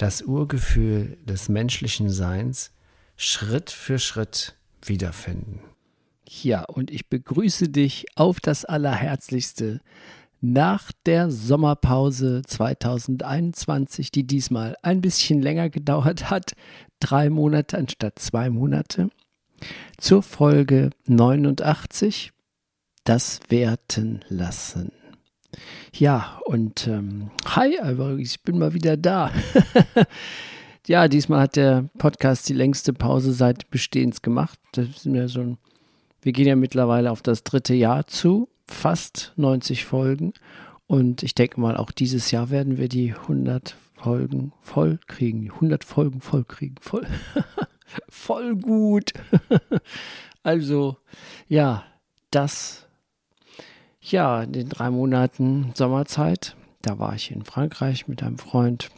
das Urgefühl des menschlichen Seins Schritt für Schritt wiederfinden. Ja, und ich begrüße dich auf das Allerherzlichste nach der Sommerpause 2021, die diesmal ein bisschen länger gedauert hat, drei Monate anstatt zwei Monate, zur Folge 89, das Werten lassen. Ja, und ähm, hi, ich bin mal wieder da. ja, diesmal hat der Podcast die längste Pause seit Bestehens gemacht. Das sind ja so ein, wir gehen ja mittlerweile auf das dritte Jahr zu, fast 90 Folgen. Und ich denke mal, auch dieses Jahr werden wir die 100 Folgen voll kriegen. 100 Folgen voll kriegen. Voll, voll gut. also, ja, das ja, in den drei Monaten Sommerzeit, da war ich in Frankreich mit einem Freund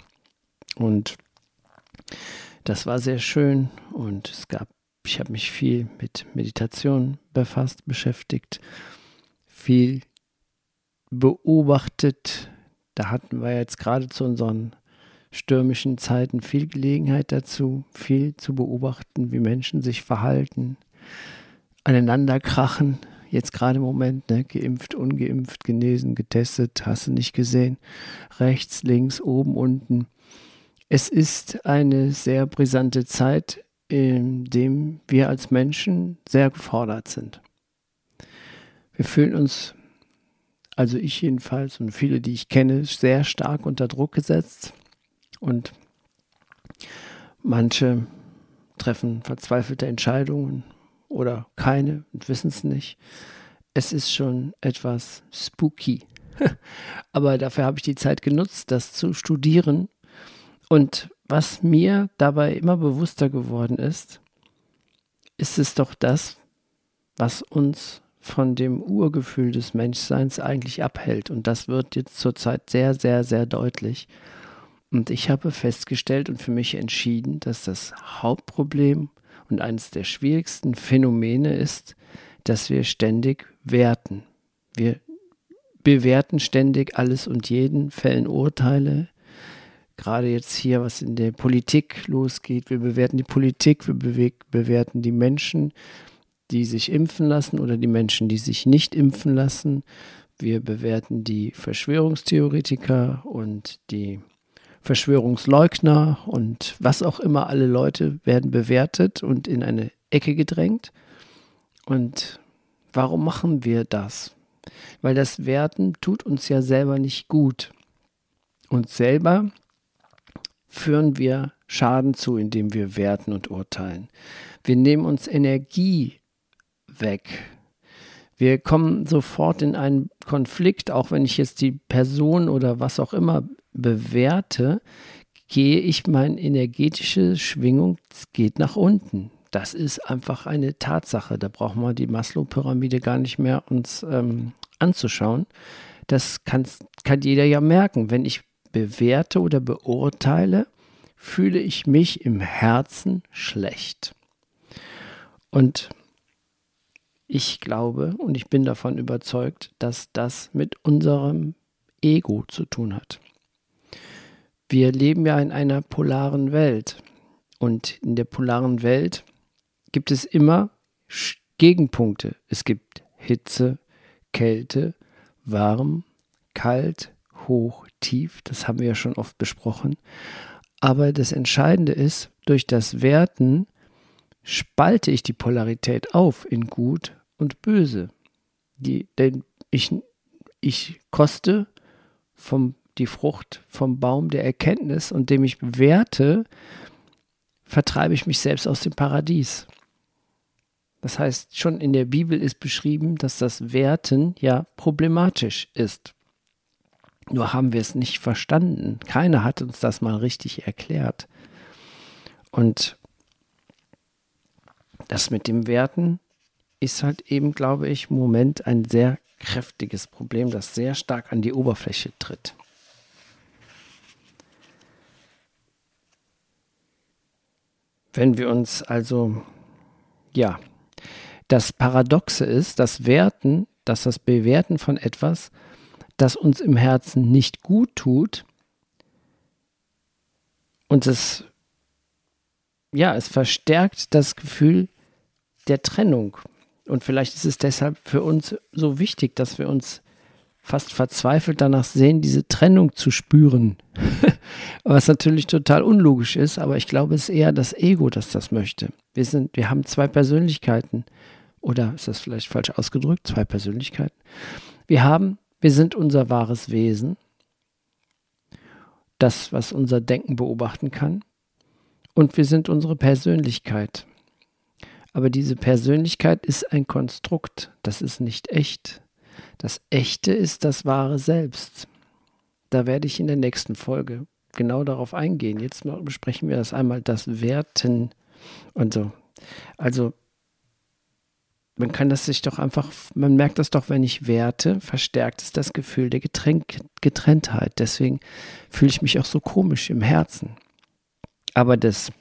und das war sehr schön und es gab, ich habe mich viel mit Meditation befasst, beschäftigt, viel beobachtet. Da hatten wir jetzt gerade zu unseren stürmischen Zeiten viel Gelegenheit dazu, viel zu beobachten, wie Menschen sich verhalten, aneinander krachen, jetzt gerade im Moment, ne, geimpft, ungeimpft, genesen, getestet, hast du nicht gesehen, rechts, links, oben, unten. Es ist eine sehr brisante Zeit, in dem wir als Menschen sehr gefordert sind. Wir fühlen uns, also ich jedenfalls und viele, die ich kenne, sehr stark unter Druck gesetzt und manche treffen verzweifelte Entscheidungen, oder keine und wissen es nicht. Es ist schon etwas spooky. Aber dafür habe ich die Zeit genutzt, das zu studieren. Und was mir dabei immer bewusster geworden ist, ist es doch das, was uns von dem Urgefühl des Menschseins eigentlich abhält. Und das wird jetzt zurzeit sehr, sehr, sehr deutlich. Und ich habe festgestellt und für mich entschieden, dass das Hauptproblem und eines der schwierigsten Phänomene ist, dass wir ständig werten. Wir bewerten ständig alles und jeden, fällen Urteile. Gerade jetzt hier, was in der Politik losgeht. Wir bewerten die Politik, wir bewerten die Menschen, die sich impfen lassen oder die Menschen, die sich nicht impfen lassen. Wir bewerten die Verschwörungstheoretiker und die Verschwörungsleugner und was auch immer, alle Leute werden bewertet und in eine Ecke gedrängt. Und warum machen wir das? Weil das Werten tut uns ja selber nicht gut. Und selber führen wir Schaden zu, indem wir werten und urteilen. Wir nehmen uns Energie weg. Wir kommen sofort in einen Konflikt, auch wenn ich jetzt die Person oder was auch immer bewerte, gehe ich meine energetische Schwingung geht nach unten. Das ist einfach eine Tatsache. Da brauchen wir die Maslow-Pyramide gar nicht mehr uns ähm, anzuschauen. Das kann jeder ja merken. Wenn ich bewerte oder beurteile, fühle ich mich im Herzen schlecht. Und ich glaube und ich bin davon überzeugt, dass das mit unserem Ego zu tun hat. Wir leben ja in einer polaren Welt. Und in der polaren Welt gibt es immer Gegenpunkte. Es gibt Hitze, Kälte, warm, kalt, hoch, tief. Das haben wir ja schon oft besprochen. Aber das Entscheidende ist, durch das Werten spalte ich die Polarität auf in gut und böse. Die, denn ich, ich koste vom die Frucht vom Baum der Erkenntnis und dem ich bewerte, vertreibe ich mich selbst aus dem Paradies. Das heißt, schon in der Bibel ist beschrieben, dass das Werten ja problematisch ist. Nur haben wir es nicht verstanden. Keiner hat uns das mal richtig erklärt. Und das mit dem Werten ist halt eben, glaube ich, im Moment ein sehr kräftiges Problem, das sehr stark an die Oberfläche tritt. Wenn wir uns also, ja, das Paradoxe ist, das Werten, dass das Bewerten von etwas, das uns im Herzen nicht gut tut, und es, ja, es verstärkt das Gefühl der Trennung. Und vielleicht ist es deshalb für uns so wichtig, dass wir uns fast verzweifelt danach sehen, diese Trennung zu spüren. Was natürlich total unlogisch ist, aber ich glaube, es ist eher das Ego, das das möchte. Wir sind, wir haben zwei Persönlichkeiten. Oder ist das vielleicht falsch ausgedrückt? Zwei Persönlichkeiten. Wir haben, wir sind unser wahres Wesen. Das, was unser Denken beobachten kann. Und wir sind unsere Persönlichkeit. Aber diese Persönlichkeit ist ein Konstrukt. Das ist nicht echt. Das Echte ist das wahre Selbst. Da werde ich in der nächsten Folge genau darauf eingehen. Jetzt besprechen wir das einmal, das Werten und so. Also, man kann das sich doch einfach, man merkt das doch, wenn ich werte, verstärkt es das Gefühl der Getränk, Getrenntheit. Deswegen fühle ich mich auch so komisch im Herzen. Aber das,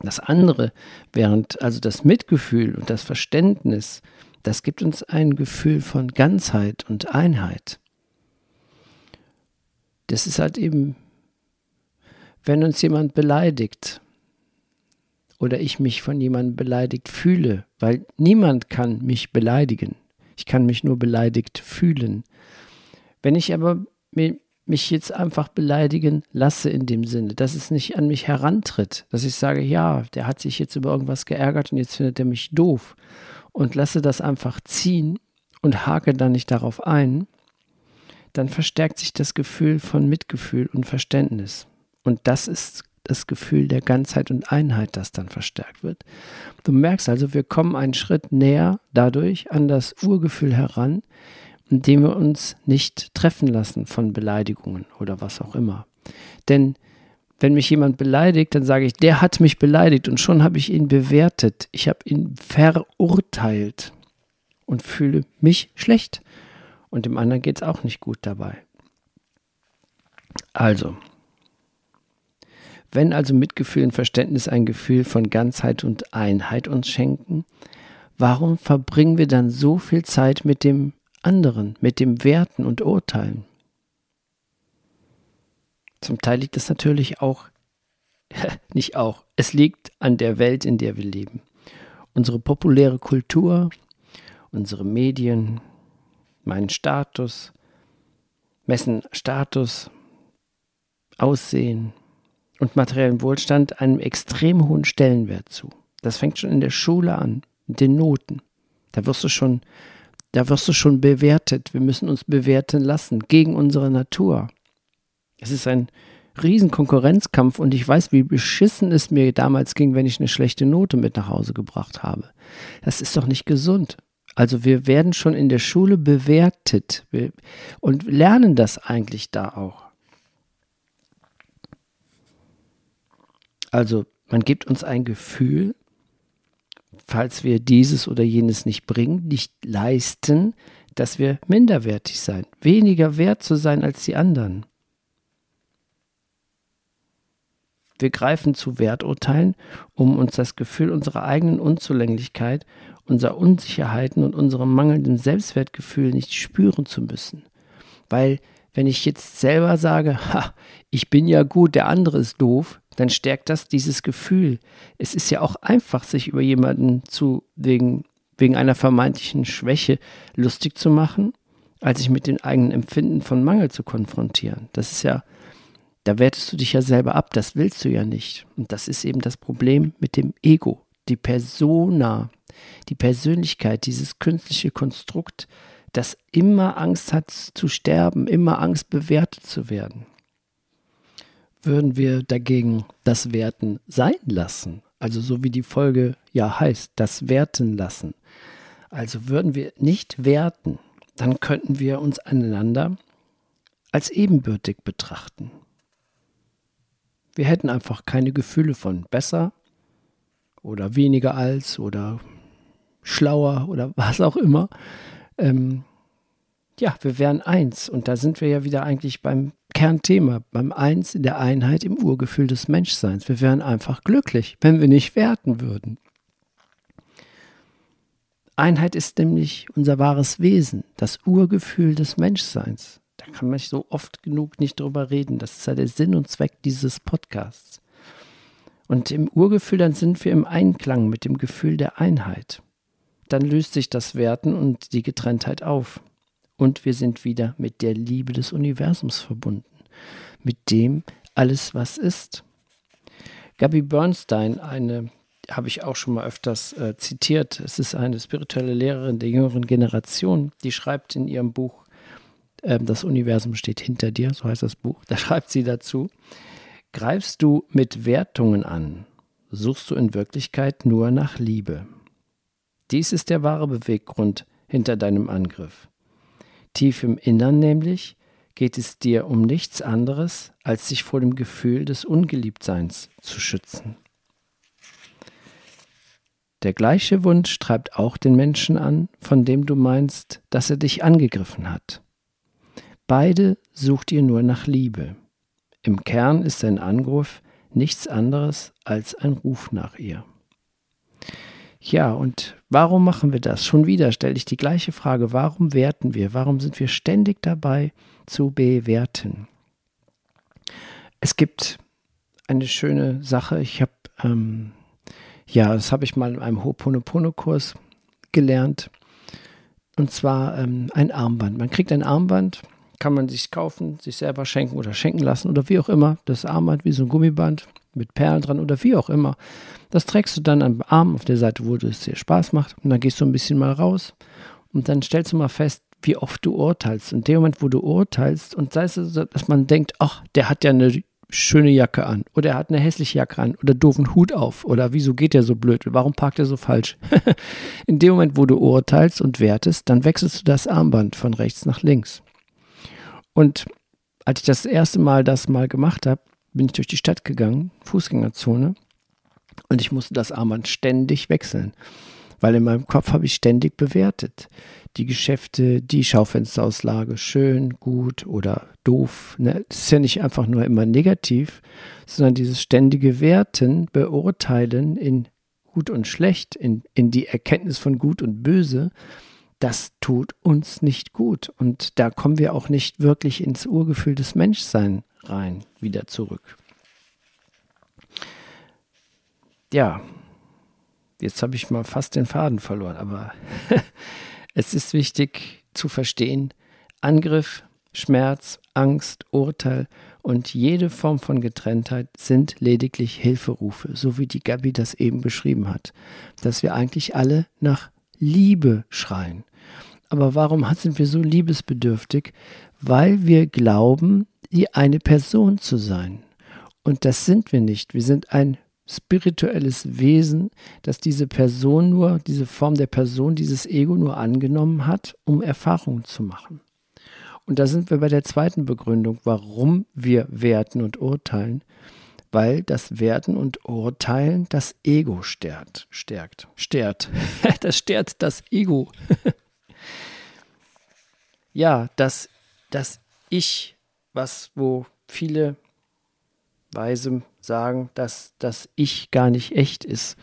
das andere, während also das Mitgefühl und das Verständnis das gibt uns ein Gefühl von Ganzheit und Einheit. Das ist halt eben, wenn uns jemand beleidigt oder ich mich von jemandem beleidigt fühle, weil niemand kann mich beleidigen. Ich kann mich nur beleidigt fühlen. Wenn ich aber mich jetzt einfach beleidigen lasse in dem Sinne, dass es nicht an mich herantritt, dass ich sage, ja, der hat sich jetzt über irgendwas geärgert und jetzt findet er mich doof und lasse das einfach ziehen und hake dann nicht darauf ein, dann verstärkt sich das Gefühl von Mitgefühl und Verständnis. Und das ist das Gefühl der Ganzheit und Einheit, das dann verstärkt wird. Du merkst also, wir kommen einen Schritt näher dadurch an das Urgefühl heran, indem wir uns nicht treffen lassen von Beleidigungen oder was auch immer. Denn wenn mich jemand beleidigt, dann sage ich, der hat mich beleidigt und schon habe ich ihn bewertet. Ich habe ihn verurteilt und fühle mich schlecht. Und dem anderen geht es auch nicht gut dabei. Also, wenn also Mitgefühl und Verständnis ein Gefühl von Ganzheit und Einheit uns schenken, warum verbringen wir dann so viel Zeit mit dem anderen, mit dem Werten und Urteilen? Zum Teil liegt es natürlich auch, nicht auch, es liegt an der Welt, in der wir leben. Unsere populäre Kultur, unsere Medien, meinen Status, messen Status, Aussehen und materiellen Wohlstand einem extrem hohen Stellenwert zu. Das fängt schon in der Schule an, mit den Noten. Da wirst du schon, da wirst du schon bewertet. Wir müssen uns bewerten lassen gegen unsere Natur. Es ist ein riesen Konkurrenzkampf und ich weiß, wie beschissen es mir damals ging, wenn ich eine schlechte Note mit nach Hause gebracht habe. Das ist doch nicht gesund. Also wir werden schon in der Schule bewertet und lernen das eigentlich da auch. Also man gibt uns ein Gefühl, falls wir dieses oder jenes nicht bringen, nicht leisten, dass wir minderwertig sein, weniger wert zu sein als die anderen. Wir greifen zu Werturteilen, um uns das Gefühl unserer eigenen Unzulänglichkeit, unserer Unsicherheiten und unserem mangelnden Selbstwertgefühl nicht spüren zu müssen. Weil wenn ich jetzt selber sage, ha, ich bin ja gut, der andere ist doof, dann stärkt das dieses Gefühl. Es ist ja auch einfach, sich über jemanden zu wegen, wegen einer vermeintlichen Schwäche lustig zu machen, als sich mit den eigenen Empfinden von Mangel zu konfrontieren. Das ist ja da wertest du dich ja selber ab, das willst du ja nicht. Und das ist eben das Problem mit dem Ego, die Persona, die Persönlichkeit, dieses künstliche Konstrukt, das immer Angst hat zu sterben, immer Angst bewertet zu werden. Würden wir dagegen das Werten sein lassen, also so wie die Folge ja heißt, das Werten lassen, also würden wir nicht werten, dann könnten wir uns einander als ebenbürtig betrachten. Wir hätten einfach keine Gefühle von besser oder weniger als oder schlauer oder was auch immer. Ähm, ja, wir wären eins. Und da sind wir ja wieder eigentlich beim Kernthema, beim Eins in der Einheit im Urgefühl des Menschseins. Wir wären einfach glücklich, wenn wir nicht werten würden. Einheit ist nämlich unser wahres Wesen, das Urgefühl des Menschseins. Da kann man so oft genug nicht drüber reden. Das ist ja der Sinn und Zweck dieses Podcasts. Und im Urgefühl, dann sind wir im Einklang mit dem Gefühl der Einheit. Dann löst sich das Werten und die Getrenntheit auf. Und wir sind wieder mit der Liebe des Universums verbunden. Mit dem alles, was ist. Gabi Bernstein, eine habe ich auch schon mal öfters äh, zitiert. Es ist eine spirituelle Lehrerin der jüngeren Generation, die schreibt in ihrem Buch, äh, Das Universum steht hinter dir, so heißt das Buch, da schreibt sie dazu, greifst du mit Wertungen an, suchst du in Wirklichkeit nur nach Liebe. Dies ist der wahre Beweggrund hinter deinem Angriff. Tief im Innern nämlich geht es dir um nichts anderes, als sich vor dem Gefühl des Ungeliebtseins zu schützen. Der gleiche Wunsch treibt auch den Menschen an, von dem du meinst, dass er dich angegriffen hat. Beide sucht ihr nur nach Liebe. Im Kern ist sein Angriff nichts anderes als ein Ruf nach ihr. Ja, und warum machen wir das? Schon wieder stelle ich die gleiche Frage. Warum werten wir? Warum sind wir ständig dabei zu bewerten? Es gibt eine schöne Sache. Ich habe ähm, ja, das habe ich mal in einem Ho'oponopono-Kurs gelernt. Und zwar ähm, ein Armband. Man kriegt ein Armband, kann man sich kaufen, sich selber schenken oder schenken lassen oder wie auch immer. Das Armband wie so ein Gummiband mit Perlen dran oder wie auch immer. Das trägst du dann am Arm auf der Seite, wo es dir Spaß macht. Und dann gehst du ein bisschen mal raus und dann stellst du mal fest, wie oft du urteilst. In dem Moment, wo du urteilst und sei es, dass man denkt, ach, der hat ja eine schöne Jacke an oder er hat eine hässliche Jacke an oder doofen Hut auf oder wieso geht er so blöd, warum parkt er so falsch? In dem Moment, wo du urteilst und wertest, dann wechselst du das Armband von rechts nach links. Und als ich das erste Mal das mal gemacht habe, bin ich durch die Stadt gegangen, Fußgängerzone, und ich musste das Armband ständig wechseln, weil in meinem Kopf habe ich ständig bewertet die Geschäfte, die Schaufensterauslage schön, gut oder doof. Ne? Das ist ja nicht einfach nur immer negativ, sondern dieses ständige Werten, Beurteilen in gut und schlecht, in, in die Erkenntnis von gut und böse, das tut uns nicht gut. Und da kommen wir auch nicht wirklich ins Urgefühl des Menschseins rein, wieder zurück. Ja, jetzt habe ich mal fast den Faden verloren, aber Es ist wichtig zu verstehen, Angriff, Schmerz, Angst, Urteil und jede Form von Getrenntheit sind lediglich Hilferufe, so wie die Gabi das eben beschrieben hat, dass wir eigentlich alle nach Liebe schreien. Aber warum sind wir so liebesbedürftig? Weil wir glauben, die eine Person zu sein. Und das sind wir nicht. Wir sind ein spirituelles Wesen, das diese Person nur, diese Form der Person, dieses Ego nur angenommen hat, um Erfahrungen zu machen. Und da sind wir bei der zweiten Begründung, warum wir werten und urteilen, weil das Werten und Urteilen das Ego stärkt. Stärkt. Stärkt. Das stärkt das Ego. ja, das, das Ich, was, wo viele Weise sagen, dass das Ich gar nicht echt ist,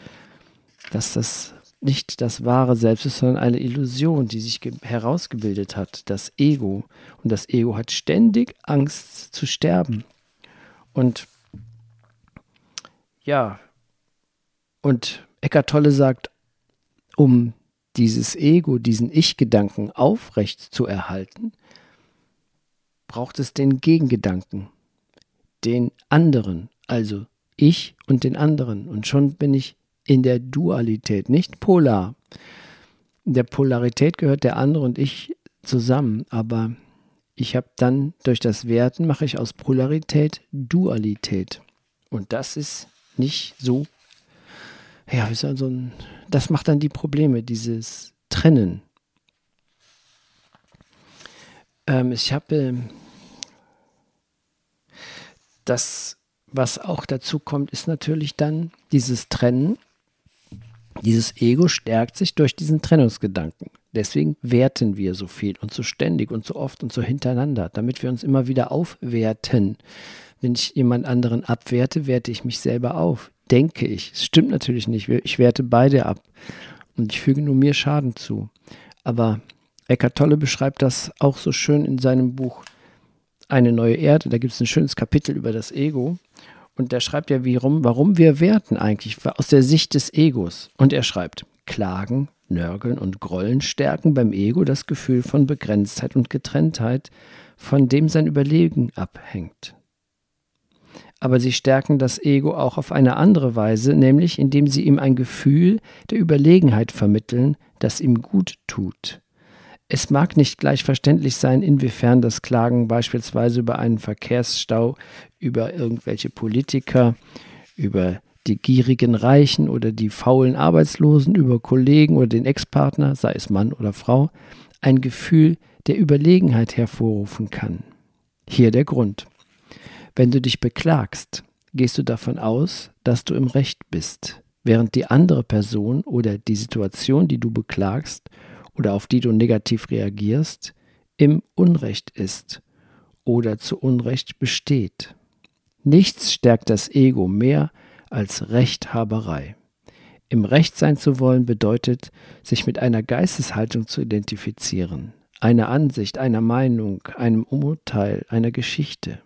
dass das nicht das wahre Selbst ist, sondern eine Illusion, die sich herausgebildet hat, das Ego. Und das Ego hat ständig Angst zu sterben. Und ja, und Eckart Tolle sagt, um dieses Ego, diesen Ich-Gedanken aufrecht zu erhalten, braucht es den Gegengedanken, den anderen, also ich und den anderen. Und schon bin ich in der Dualität, nicht polar. In der Polarität gehört der andere und ich zusammen, aber ich habe dann durch das Werten mache ich aus Polarität Dualität. Und das ist nicht so, ja, ist also ein, das macht dann die Probleme, dieses Trennen. Ähm, ich habe das was auch dazu kommt, ist natürlich dann dieses Trennen. Dieses Ego stärkt sich durch diesen Trennungsgedanken. Deswegen werten wir so viel und so ständig und so oft und so hintereinander, damit wir uns immer wieder aufwerten. Wenn ich jemand anderen abwerte, werte ich mich selber auf. Denke ich. Es stimmt natürlich nicht. Ich werte beide ab. Und ich füge nur mir Schaden zu. Aber Eckhart Tolle beschreibt das auch so schön in seinem Buch Eine neue Erde. Da gibt es ein schönes Kapitel über das Ego. Und der schreibt ja, warum, warum wir werten eigentlich aus der Sicht des Egos. Und er schreibt, Klagen, Nörgeln und Grollen stärken beim Ego das Gefühl von Begrenztheit und Getrenntheit, von dem sein Überlegen abhängt aber sie stärken das Ego auch auf eine andere Weise, nämlich indem sie ihm ein Gefühl der Überlegenheit vermitteln, das ihm gut tut. Es mag nicht gleich verständlich sein, inwiefern das Klagen beispielsweise über einen Verkehrsstau, über irgendwelche Politiker, über die gierigen Reichen oder die faulen Arbeitslosen, über Kollegen oder den Ex-Partner, sei es Mann oder Frau, ein Gefühl der Überlegenheit hervorrufen kann. Hier der Grund. Wenn du dich beklagst, gehst du davon aus, dass du im Recht bist, während die andere Person oder die Situation, die du beklagst oder auf die du negativ reagierst, im Unrecht ist oder zu Unrecht besteht. Nichts stärkt das Ego mehr als Rechthaberei. Im Recht sein zu wollen bedeutet, sich mit einer Geisteshaltung zu identifizieren, einer Ansicht, einer Meinung, einem Urteil, einer Geschichte.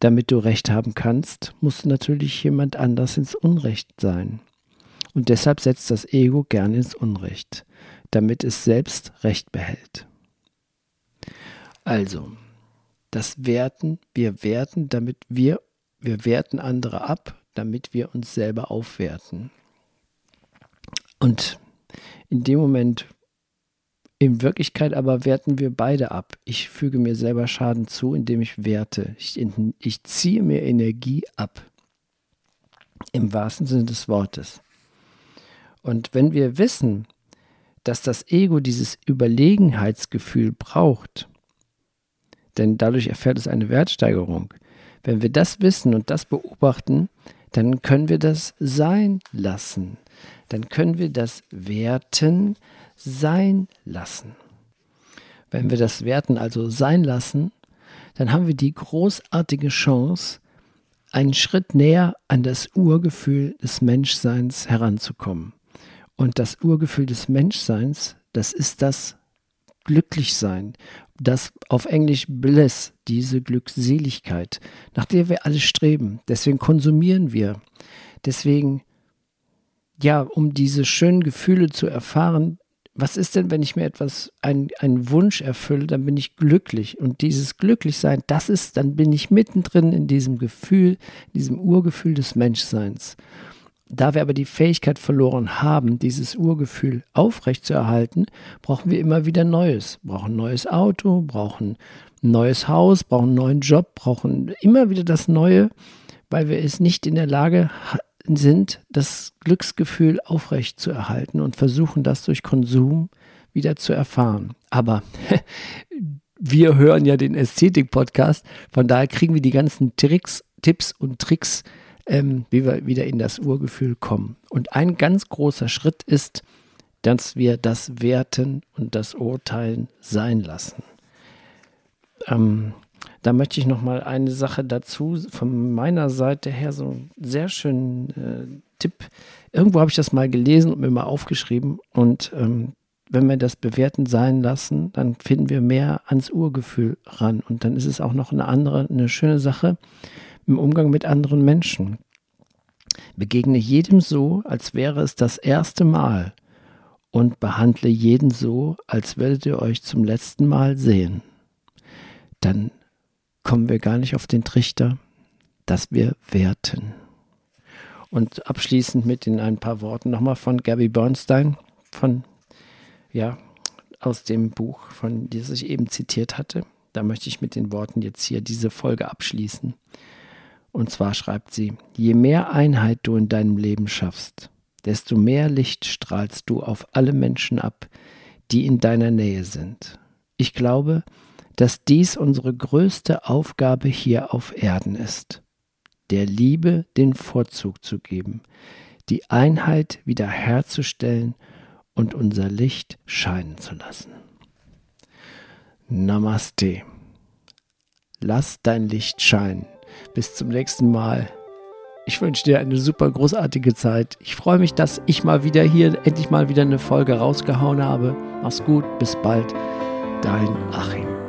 Damit du Recht haben kannst, muss natürlich jemand anders ins Unrecht sein. Und deshalb setzt das Ego gern ins Unrecht, damit es selbst Recht behält. Also, das Werten, wir werten, damit wir, wir werten andere ab, damit wir uns selber aufwerten. Und in dem Moment, in Wirklichkeit aber werten wir beide ab. Ich füge mir selber Schaden zu, indem ich werte. Ich, ich ziehe mir Energie ab. Im wahrsten Sinne des Wortes. Und wenn wir wissen, dass das Ego dieses Überlegenheitsgefühl braucht, denn dadurch erfährt es eine Wertsteigerung. Wenn wir das wissen und das beobachten, dann können wir das sein lassen. Dann können wir das werten, sein lassen. Wenn wir das Werten also sein lassen, dann haben wir die großartige Chance, einen Schritt näher an das Urgefühl des Menschseins heranzukommen. Und das Urgefühl des Menschseins, das ist das Glücklichsein, das auf Englisch Bliss, diese Glückseligkeit, nach der wir alle streben. Deswegen konsumieren wir. Deswegen, ja, um diese schönen Gefühle zu erfahren, was ist denn, wenn ich mir etwas, einen, einen Wunsch erfülle, dann bin ich glücklich. Und dieses Glücklichsein, das ist, dann bin ich mittendrin in diesem Gefühl, diesem Urgefühl des Menschseins. Da wir aber die Fähigkeit verloren haben, dieses Urgefühl aufrechtzuerhalten, brauchen wir immer wieder Neues. Brauchen ein neues Auto, brauchen ein neues Haus, brauchen einen neuen Job, brauchen immer wieder das Neue, weil wir es nicht in der Lage sind, das Glücksgefühl aufrecht zu erhalten und versuchen das durch Konsum wieder zu erfahren. Aber wir hören ja den Ästhetik-Podcast, von daher kriegen wir die ganzen Tricks, Tipps und Tricks, ähm, wie wir wieder in das Urgefühl kommen. Und ein ganz großer Schritt ist, dass wir das Werten und das Urteilen sein lassen. Ähm, da möchte ich noch mal eine Sache dazu von meiner Seite her so einen sehr schönen äh, Tipp. Irgendwo habe ich das mal gelesen und mir mal aufgeschrieben und ähm, wenn wir das bewerten sein lassen, dann finden wir mehr ans Urgefühl ran und dann ist es auch noch eine andere, eine schöne Sache im Umgang mit anderen Menschen. Begegne jedem so, als wäre es das erste Mal und behandle jeden so, als würdet ihr euch zum letzten Mal sehen. Dann kommen wir gar nicht auf den Trichter, dass wir werten. Und abschließend mit in ein paar Worten nochmal von Gabby Bernstein, von, ja, aus dem Buch, von das ich eben zitiert hatte. Da möchte ich mit den Worten jetzt hier diese Folge abschließen. Und zwar schreibt sie, je mehr Einheit du in deinem Leben schaffst, desto mehr Licht strahlst du auf alle Menschen ab, die in deiner Nähe sind. Ich glaube, dass dies unsere größte Aufgabe hier auf Erden ist, der Liebe den Vorzug zu geben, die Einheit wiederherzustellen und unser Licht scheinen zu lassen. Namaste. Lass dein Licht scheinen bis zum nächsten Mal. Ich wünsche dir eine super großartige Zeit. Ich freue mich, dass ich mal wieder hier endlich mal wieder eine Folge rausgehauen habe. Mach's gut, bis bald. Dein Achim.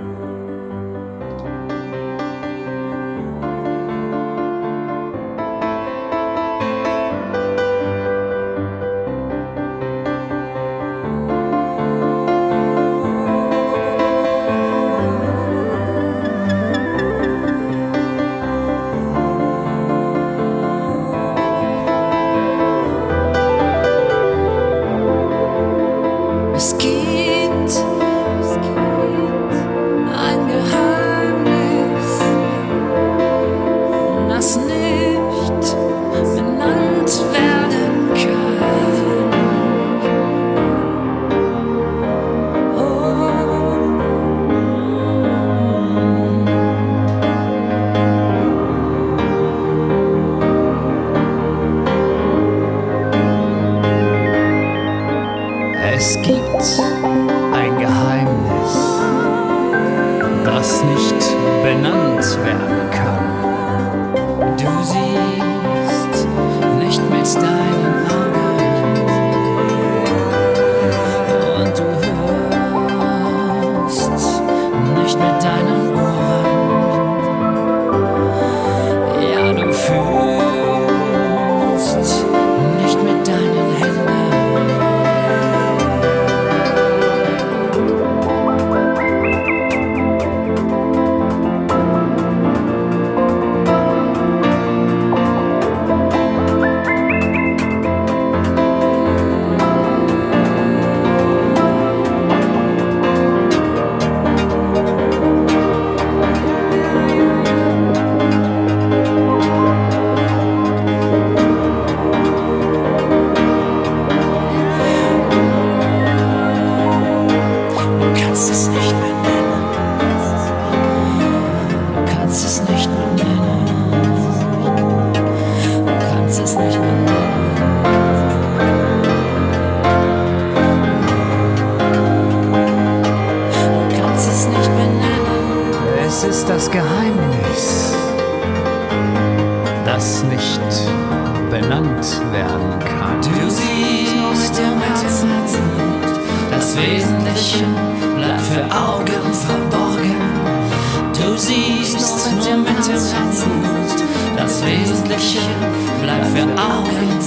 Du siehst nur mit dem Herzen, das Wesentliche bleibt für Augen